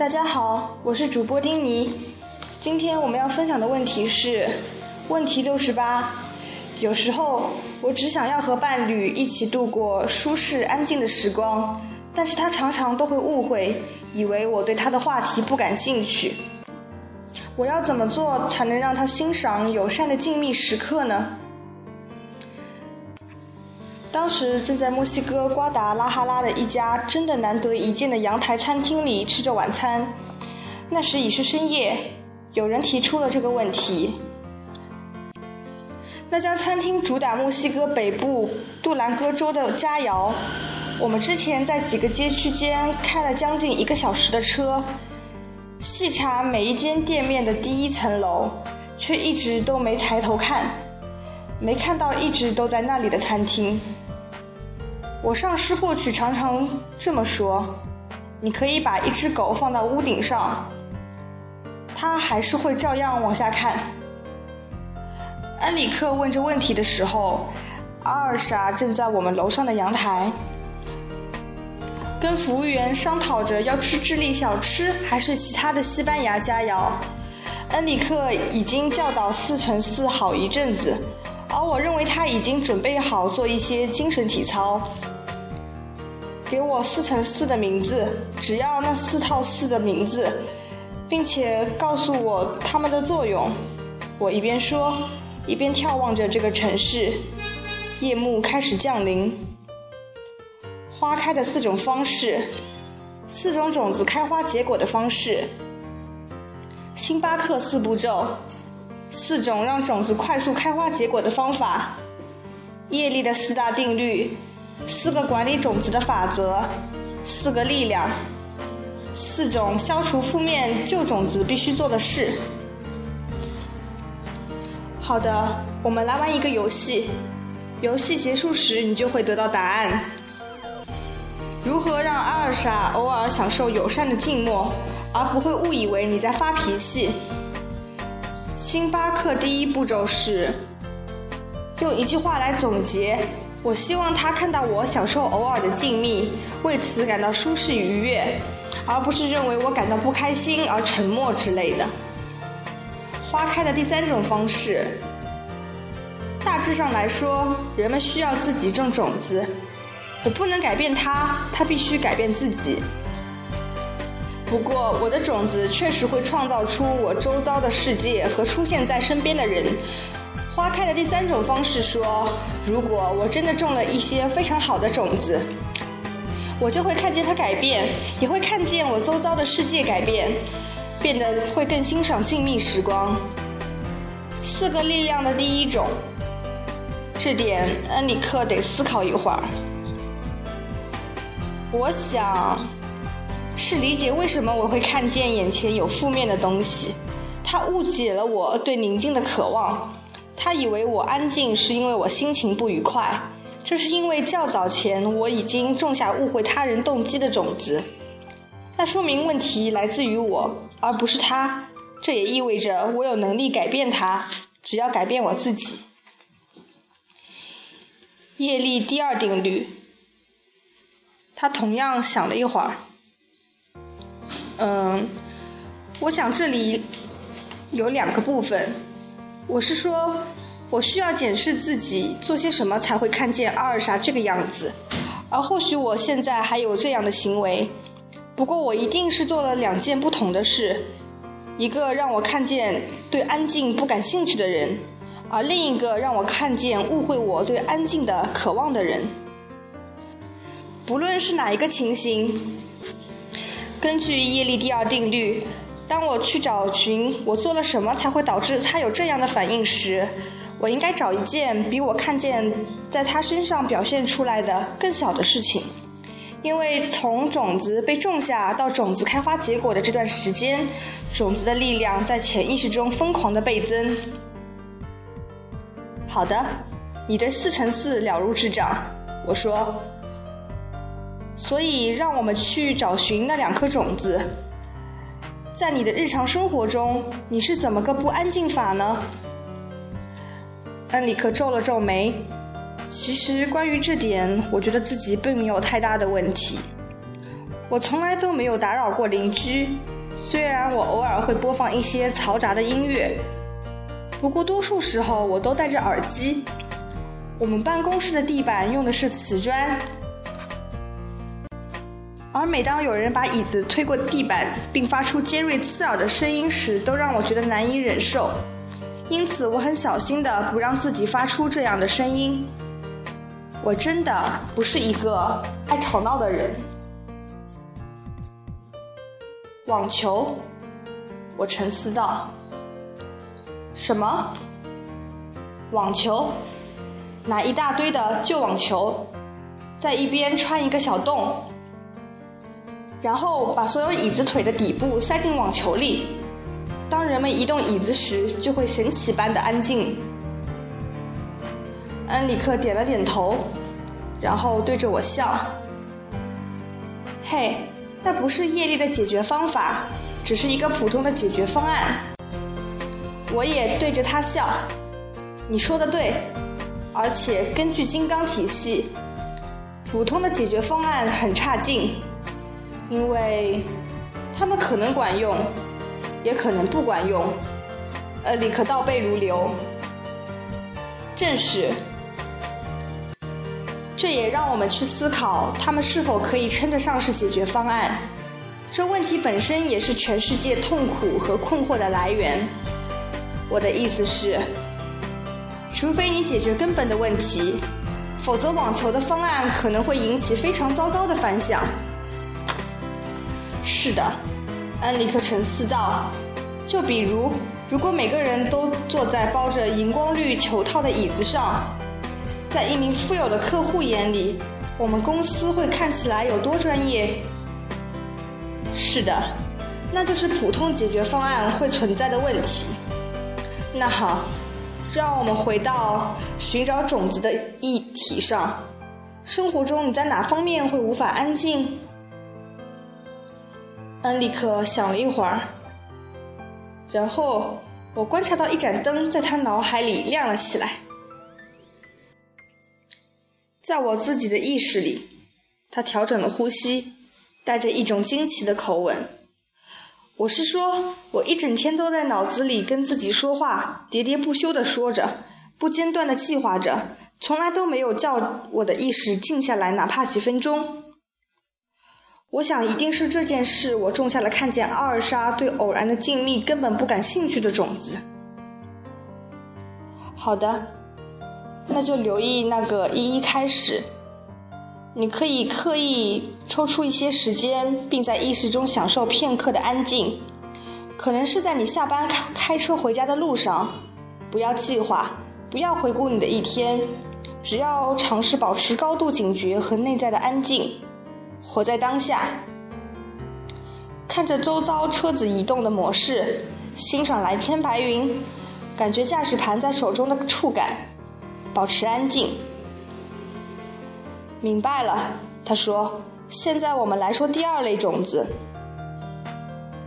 大家好，我是主播丁尼。今天我们要分享的问题是问题六十八。有时候我只想要和伴侣一起度过舒适安静的时光，但是他常常都会误会，以为我对他的话题不感兴趣。我要怎么做才能让他欣赏友善的静谧时刻呢？当时正在墨西哥瓜达拉哈拉的一家真的难得一见的阳台餐厅里吃着晚餐，那时已是深夜，有人提出了这个问题。那家餐厅主打墨西哥北部杜兰戈州的佳肴，我们之前在几个街区间开了将近一个小时的车，细查每一间店面的第一层楼，却一直都没抬头看，没看到一直都在那里的餐厅。我上司过去常常这么说：“你可以把一只狗放到屋顶上，它还是会照样往下看。”恩里克问这问题的时候，阿尔莎正在我们楼上的阳台，跟服务员商讨着要吃智利小吃还是其他的西班牙佳肴。恩里克已经教导四乘四好一阵子，而我认为他已经准备好做一些精神体操。给我四乘四的名字，只要那四套四的名字，并且告诉我它们的作用。我一边说，一边眺望着这个城市。夜幕开始降临。花开的四种方式，四种种子开花结果的方式。星巴克四步骤，四种让种子快速开花结果的方法。业力的四大定律。四个管理种子的法则，四个力量，四种消除负面旧种子必须做的事。好的，我们来玩一个游戏。游戏结束时，你就会得到答案。如何让阿尔莎偶尔享受友善的静默，而不会误以为你在发脾气？星巴克第一步骤是用一句话来总结。我希望他看到我享受偶尔的静谧，为此感到舒适愉悦，而不是认为我感到不开心而沉默之类的。花开的第三种方式，大致上来说，人们需要自己种种子，我不能改变它，它必须改变自己。不过，我的种子确实会创造出我周遭的世界和出现在身边的人。花开的第三种方式说：“如果我真的种了一些非常好的种子，我就会看见它改变，也会看见我周遭的世界改变，变得会更欣赏静谧时光。”四个力量的第一种，这点恩里克得思考一会儿。我想是理解为什么我会看见眼前有负面的东西，他误解了我对宁静的渴望。他以为我安静是因为我心情不愉快，这是因为较早前我已经种下误会他人动机的种子，那说明问题来自于我，而不是他。这也意味着我有能力改变他，只要改变我自己。业力第二定律。他同样想了一会儿，嗯，我想这里有两个部分。我是说，我需要检视自己做些什么才会看见阿尔莎这个样子，而或许我现在还有这样的行为，不过我一定是做了两件不同的事：一个让我看见对安静不感兴趣的人，而另一个让我看见误会我对安静的渴望的人。不论是哪一个情形，根据叶利第二定律。当我去找寻我做了什么才会导致他有这样的反应时，我应该找一件比我看见在他身上表现出来的更小的事情，因为从种子被种下到种子开花结果的这段时间，种子的力量在潜意识中疯狂的倍增。好的，你的四乘四了如指掌，我说。所以让我们去找寻那两颗种子。在你的日常生活中，你是怎么个不安静法呢？恩里克皱了皱眉。其实关于这点，我觉得自己并没有太大的问题。我从来都没有打扰过邻居，虽然我偶尔会播放一些嘈杂的音乐，不过多数时候我都戴着耳机。我们办公室的地板用的是瓷砖，而每当有人把椅子推过地板并发出尖锐刺耳的声音时，都让我觉得难以忍受。因此，我很小心的不让自己发出这样的声音。我真的不是一个爱吵闹的人。网球，我沉思道。什么？网球？拿一大堆的旧网球，在一边穿一个小洞，然后把所有椅子腿的底部塞进网球里。当人们移动椅子时，就会神奇般的安静。恩里克点了点头，然后对着我笑：“嘿，那不是业力的解决方法，只是一个普通的解决方案。”我也对着他笑：“你说的对。”而且根据金刚体系，普通的解决方案很差劲，因为他们可能管用，也可能不管用。呃，里克倒背如流。正是，这也让我们去思考，他们是否可以称得上是解决方案。这问题本身也是全世界痛苦和困惑的来源。我的意思是。除非你解决根本的问题，否则网球的方案可能会引起非常糟糕的反响。是的，安里克沉思道。就比如，如果每个人都坐在包着荧光绿球套的椅子上，在一名富有的客户眼里，我们公司会看起来有多专业？是的，那就是普通解决方案会存在的问题。那好。让我们回到寻找种子的议题上。生活中，你在哪方面会无法安静？恩里克想了一会儿，然后我观察到一盏灯在他脑海里亮了起来。在我自己的意识里，他调整了呼吸，带着一种惊奇的口吻。我是说，我一整天都在脑子里跟自己说话，喋喋不休地说着，不间断地计划着，从来都没有叫我的意识静下来，哪怕几分钟。我想，一定是这件事，我种下了看见阿尔莎对偶然的静谧根本不感兴趣的种子。好的，那就留意那个一一开始。你可以刻意抽出一些时间，并在意识中享受片刻的安静，可能是在你下班开开车回家的路上。不要计划，不要回顾你的一天，只要尝试保持高度警觉和内在的安静，活在当下，看着周遭车子移动的模式，欣赏蓝天白云，感觉驾驶盘在手中的触感，保持安静。明白了，他说：“现在我们来说第二类种子。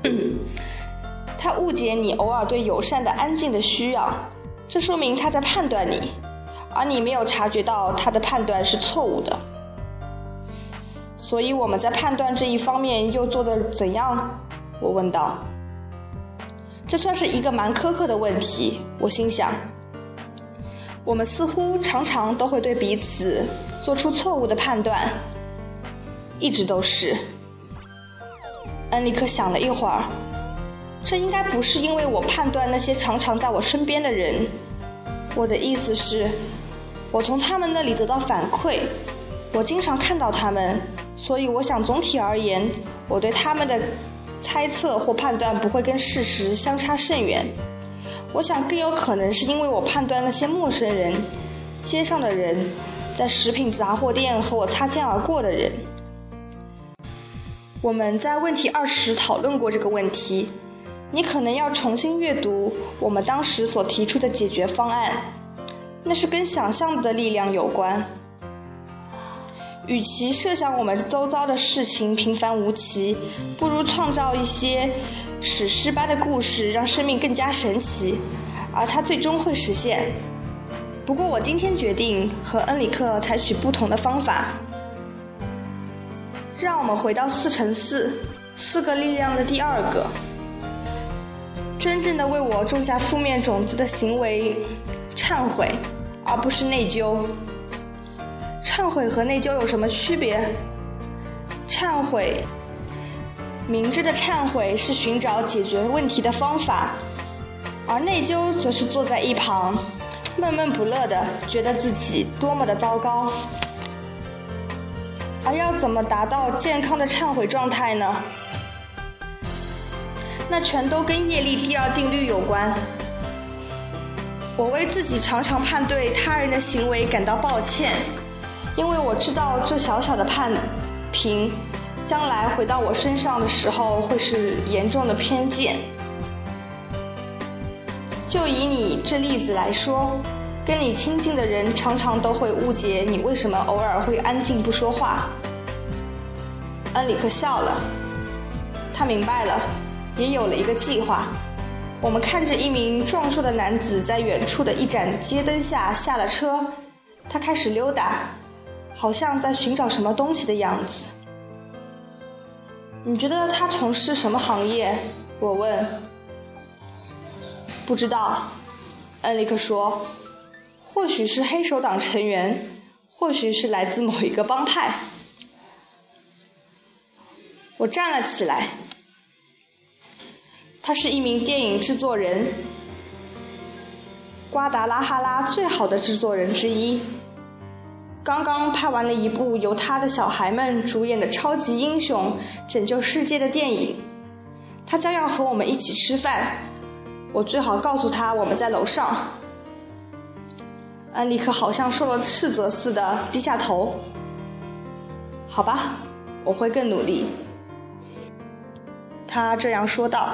他误解你偶尔对友善的安静的需要，这说明他在判断你，而你没有察觉到他的判断是错误的。所以我们在判断这一方面又做得怎样？”我问道。这算是一个蛮苛刻的问题，我心想。我们似乎常常都会对彼此。做出错误的判断，一直都是。恩里克想了一会儿，这应该不是因为我判断那些常常在我身边的人。我的意思是，我从他们那里得到反馈，我经常看到他们，所以我想总体而言，我对他们的猜测或判断不会跟事实相差甚远。我想更有可能是因为我判断那些陌生人，街上的人。在食品杂货店和我擦肩而过的人，我们在问题二十讨论过这个问题。你可能要重新阅读我们当时所提出的解决方案，那是跟想象的力量有关。与其设想我们周遭的事情平凡无奇，不如创造一些史诗般的故事，让生命更加神奇，而它最终会实现。不过，我今天决定和恩里克采取不同的方法。让我们回到四乘四，四个力量的第二个。真正的为我种下负面种子的行为，忏悔，而不是内疚。忏悔和内疚有什么区别？忏悔，明智的忏悔是寻找解决问题的方法，而内疚则是坐在一旁，闷闷不乐的，觉得自己多么的糟糕。而要怎么达到健康的忏悔状态呢？那全都跟业力第二定律有关。我为自己常常判对他人的行为感到抱歉，因为我知道这小小的判评，将来回到我身上的时候会是严重的偏见。就以你这例子来说，跟你亲近的人常常都会误解你为什么偶尔会安静不说话。恩里克笑了，他明白了。也有了一个计划。我们看着一名壮硕的男子在远处的一盏街灯下下了车，他开始溜达，好像在寻找什么东西的样子。你觉得他从事什么行业？我问。不知道，恩里克说。或许是黑手党成员，或许是来自某一个帮派。我站了起来。他是一名电影制作人，瓜达拉哈拉最好的制作人之一。刚刚拍完了一部由他的小孩们主演的超级英雄拯救世界的电影，他将要和我们一起吃饭。我最好告诉他我们在楼上。安利克好像受了斥责似的低下头。好吧，我会更努力。他这样说道。